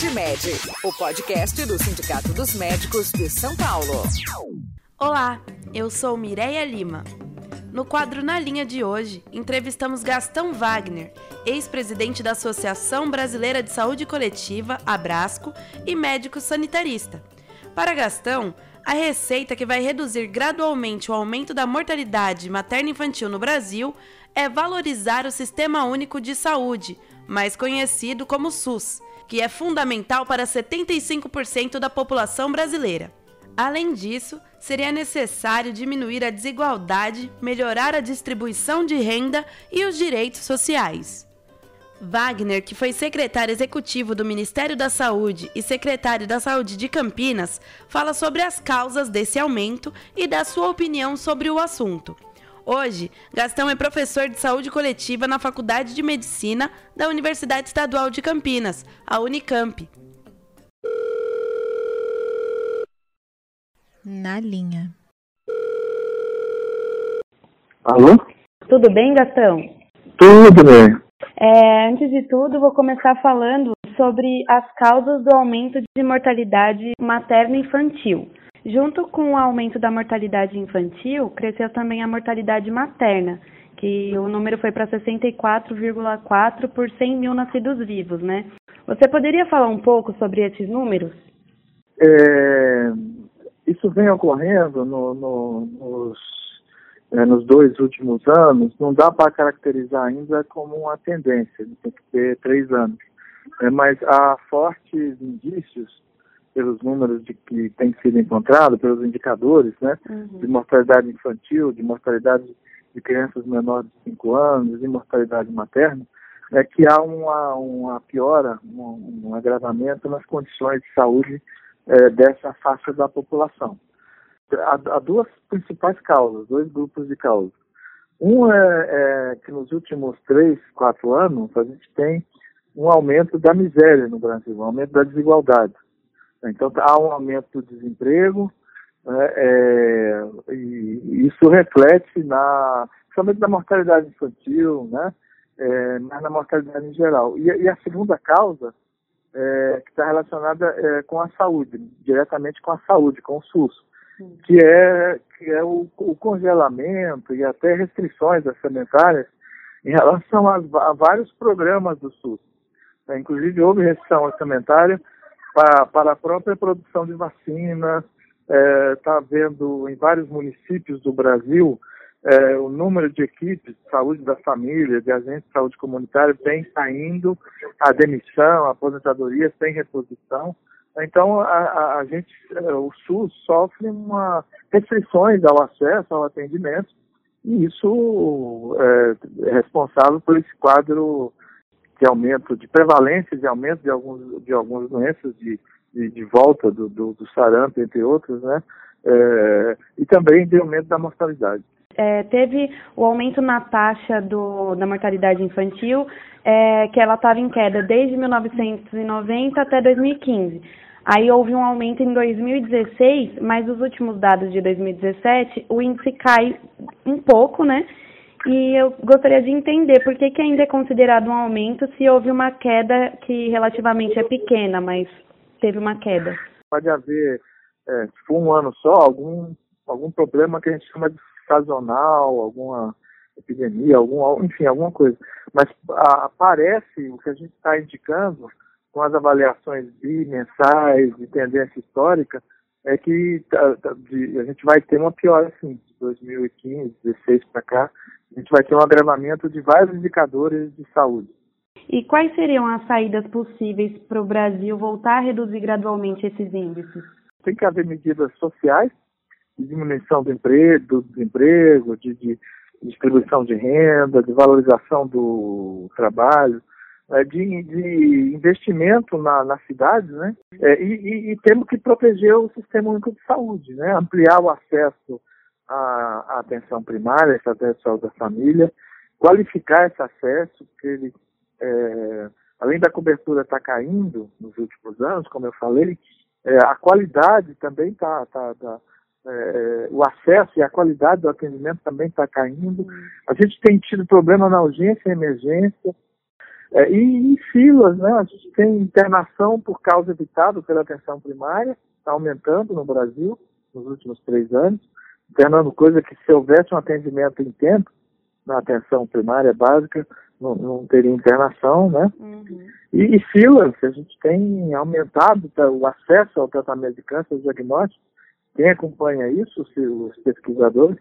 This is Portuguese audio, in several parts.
Sindmed, o podcast do Sindicato dos Médicos de São Paulo. Olá, eu sou Mireia Lima. No quadro Na Linha de hoje, entrevistamos Gastão Wagner, ex-presidente da Associação Brasileira de Saúde Coletiva, Abrasco, e médico sanitarista. Para Gastão, a receita que vai reduzir gradualmente o aumento da mortalidade materno-infantil no Brasil é valorizar o Sistema Único de Saúde, mais conhecido como SUS, que é fundamental para 75% da população brasileira. Além disso, seria necessário diminuir a desigualdade, melhorar a distribuição de renda e os direitos sociais. Wagner, que foi secretário executivo do Ministério da Saúde e secretário da Saúde de Campinas, fala sobre as causas desse aumento e dá sua opinião sobre o assunto. Hoje, Gastão é professor de saúde coletiva na Faculdade de Medicina da Universidade Estadual de Campinas, a Unicamp. Na linha. Alô? Tudo bem, Gastão? Tudo bem. É, antes de tudo, vou começar falando sobre as causas do aumento de mortalidade materno-infantil. Junto com o aumento da mortalidade infantil, cresceu também a mortalidade materna, que o número foi para 64,4 por 100 mil nascidos vivos, né? Você poderia falar um pouco sobre esses números? É, isso vem ocorrendo no, no, nos é, nos dois últimos anos, não dá para caracterizar ainda como uma tendência, tem que ter três anos. É, mas há fortes indícios, pelos números de que tem sido encontrado, pelos indicadores, né, uhum. de mortalidade infantil, de mortalidade de crianças menores de 5 anos, de mortalidade materna, é que há uma, uma piora, um, um agravamento nas condições de saúde é, dessa faixa da população há, há duas principais causas, dois grupos de causas. Um é, é, que nos últimos três, quatro anos a gente tem um aumento da miséria no Brasil, um aumento da desigualdade. Então há um aumento do desemprego né, é, e isso reflete na, principalmente na mortalidade infantil, né, é, mas na mortalidade em geral. E, e a segunda causa é, que está relacionada é, com a saúde, diretamente com a saúde, com o SUS que é, que é o, o congelamento e até restrições orçamentárias em relação a, a vários programas do SUS. É, inclusive, houve restrição orçamentária para, para a própria produção de vacinas. Está é, vendo em vários municípios do Brasil é, o número de equipes de saúde da família, de agentes de saúde comunitária, vem saindo, a demissão, a aposentadoria sem reposição. Então, a, a gente, é, o SUS sofre uma restrições ao acesso ao atendimento e isso é, é responsável por esse quadro de aumento de prevalência, de aumento de, alguns, de algumas doenças, de, de, de volta do, do, do, sarampo, entre outros, né? É, e também de aumento da mortalidade. É, teve o aumento na taxa do, da mortalidade infantil, é, que ela estava em queda desde 1990 até 2015. Aí houve um aumento em 2016, mas os últimos dados de 2017, o índice cai um pouco, né? E eu gostaria de entender por que, que ainda é considerado um aumento se houve uma queda que relativamente é pequena, mas teve uma queda. Pode haver, é, se for um ano só, algum, algum problema que a gente chama de sazonal, alguma epidemia, algum, enfim, alguma coisa. Mas a, parece, o que a gente está indicando, com as avaliações bimensais de tendência histórica, é que tá, tá, de, a gente vai ter uma piora, assim, de 2015, 2016 para cá, a gente vai ter um agravamento de vários indicadores de saúde. E quais seriam as saídas possíveis para o Brasil voltar a reduzir gradualmente esses índices? Tem que haver medidas sociais, de diminuição do emprego, do desemprego, de, de distribuição de renda, de valorização do trabalho, é, de, de, investimento na, na cidade, né? É, e, e, e, temos que proteger o sistema único de saúde, né? Ampliar o acesso à, à atenção primária, essa atenção da família, qualificar esse acesso, porque ele, é, além da cobertura estar tá caindo nos últimos anos, como eu falei, é, a qualidade também está tá, tá é, o acesso e a qualidade do atendimento também está caindo. A gente tem tido problema na urgência e emergência, É, e, e filas, né? A gente tem internação por causa evitada pela atenção primária, está aumentando no Brasil nos últimos três anos, internando coisa que se houvesse um atendimento em tempo na atenção primária básica, não, não teria internação, né? Uhum. E, e, filas, a gente tem aumentado tá, o acesso ao tratamento de câncer, o diagnóstico, quem acompanha isso, os pesquisadores,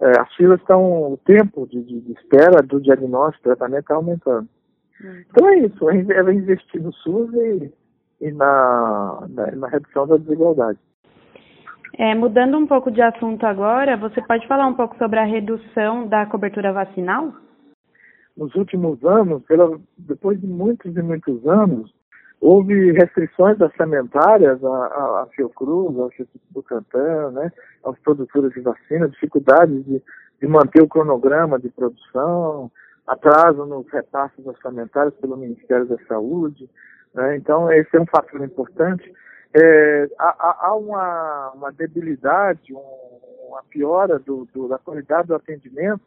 é, as filas estão, o tempo de, de, de espera do diagnóstico, tratamento está aumentando. Uhum. Então é isso, é investir no SUS e, e na, na, na redução da desigualdade. É, mudando um pouco de assunto agora, você pode falar um pouco sobre a redução da cobertura vacinal? Nos últimos anos, pela, depois de muitos e muitos anos, houve restrições orçamentárias à, à, à Fiocruz, ao Instituto Butantan, né, aos produtores de vacina, dificuldades de, de manter o cronograma de produção, atraso nos repasses orçamentários pelo Ministério da Saúde. Né, então, esse é um fator importante. É, há, há uma, uma, debilidade, um, uma piora do, do, da qualidade do atendimento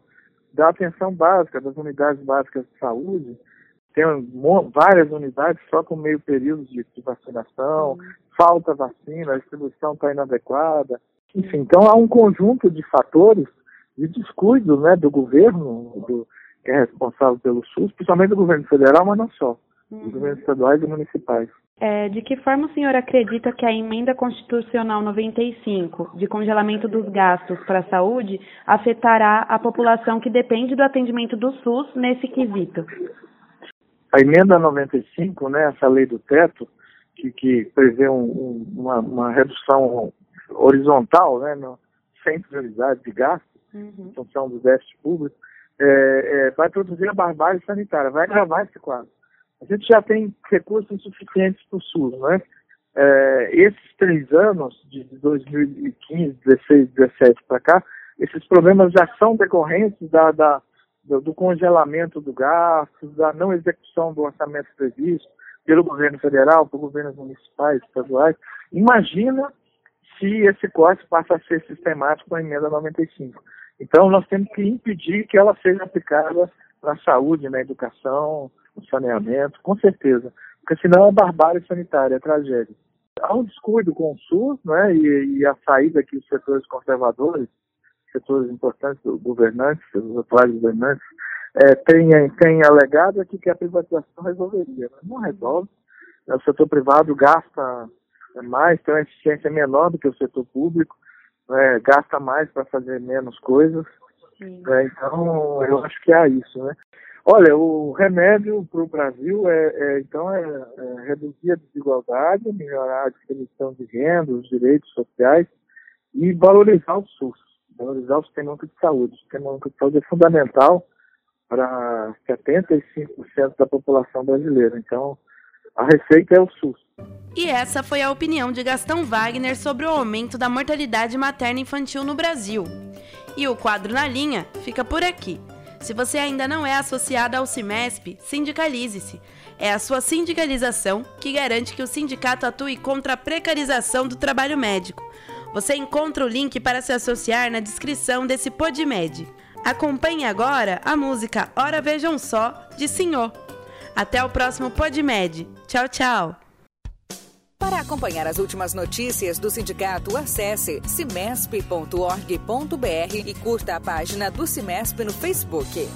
da atenção básica, das unidades básicas de saúde. Tem várias unidades só com meio período de, de vacinação, uhum. falta vacina, a distribuição está inadequada. Enfim, então há um conjunto de fatores de descuido né, do governo, do, que é responsável pelo SUS, principalmente do governo federal, mas não só, uhum. dos governos estaduais e municipais. É, de que forma o senhor acredita que a emenda constitucional 95, de congelamento dos gastos para a saúde, afetará a população que depende do atendimento do SUS nesse quesito? A emenda 95, né, essa lei do teto, que, que prevê um, um, uma, uma, redução horizontal, né, no, sem prioridade de gastos, uhum. em função do déficit público, é, é, vai produzir a barbárie sanitária, vai agravar esse quadro a gente já tem recursos suficientes para o SUS, né? É, esses três anos, de 2015, 16, 17 para cá, esses problemas já são decorrentes da, da do, do, congelamento do gasto, da não execução do orçamento previsto pelo governo federal, por governos municipais, estaduais. Imagina se esse corte passa a ser sistemático com a emenda 95. Então, nós temos que impedir que ela seja aplicada na saúde, na educação, saneamento, com certeza. Porque senão é barbárie sanitária, é tragédia. Há um descuido com o SUS, né, e, e a saída que os setores conservadores, setores importantes governantes, os atuais governantes, é, têm, têm alegado aqui que a privatização resolveria. Mas não resolve. O setor privado gasta mais, tem uma eficiência menor do que o setor público, né, gasta mais para fazer menos coisas. Né, então, eu acho que é isso. Né? Olha, o remédio para o Brasil é, é então é, é, reduzir a desigualdade, melhorar a distribuição de renda, os direitos sociais e valorizar o SUS, valorizar o sistema único de saúde. O sistema único de saúde é fundamental para 75% da população brasileira. Então, a receita é o SUS. E essa foi a opinião de Gastão Wagner sobre o aumento da mortalidade materna infantil no Brasil. E o quadro na linha fica por aqui. Se você ainda não é associado ao CIMESP, sindicalize-se. É a sua sindicalização que garante que o sindicato atue contra a precarização do trabalho médico. Você encontra o link para se associar na descrição desse PodMed. Acompanhe agora a música Ora Vejam Só, de Senhor. Até o próximo PodMed. Tchau, tchau! Para acompanhar as últimas notícias do sindicato, acesse cimesp.org.br e curta a página do Cimesp no Facebook.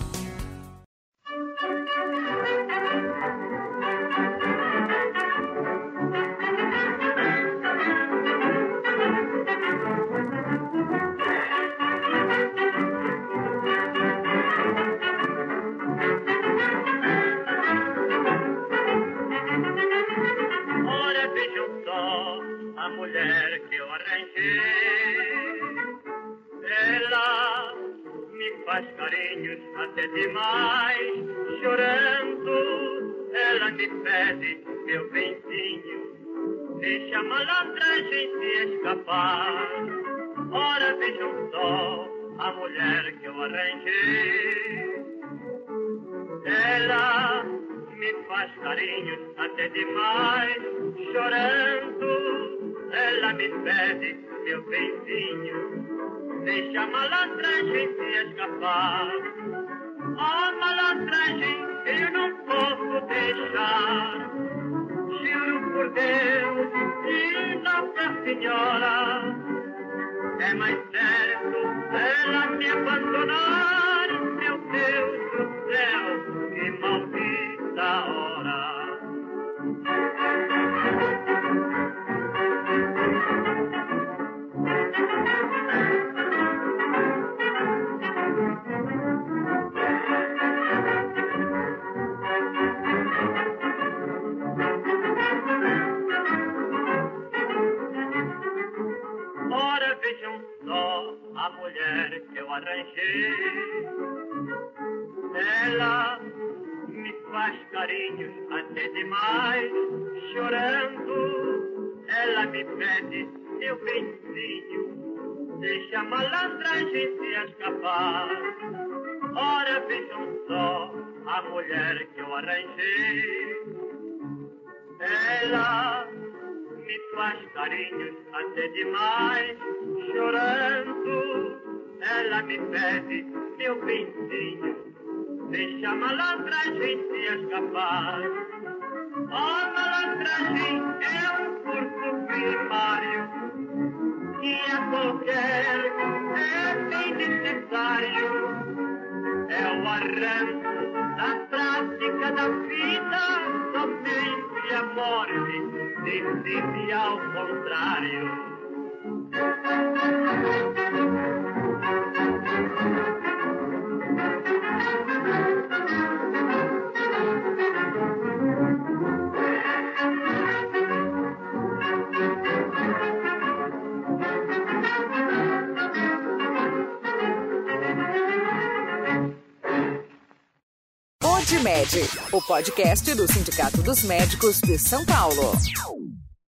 Carinhos até demais, chorando, ela me pede, meu benzinho, deixa a malandragem se escapar. Ora vejam só a mulher que eu arranjei. Ela me faz carinhos até demais, chorando, ela me pede, meu benzinho, deixa a malandragem se escapar. A malandragem eu não posso deixar. Juro por Deus e Nossa Senhora, é mais certo ela me abandonar. A mulher que eu arranjei. Ela me faz carinhos até demais, chorando. Ela me pede meu benzinho, deixa a malandragem se escapar. Ora vejam só a mulher que eu arranjei. Ela me faz carinhos até demais, chorando. Ela me pede meu benzinho, deixa a malandragem se escapar. A malandragem é um curso primário que a qualquer é bem necessário. É o arranjo da prática da vida, somente a morte decide ao contrário. O podcast do Sindicato dos Médicos de São Paulo.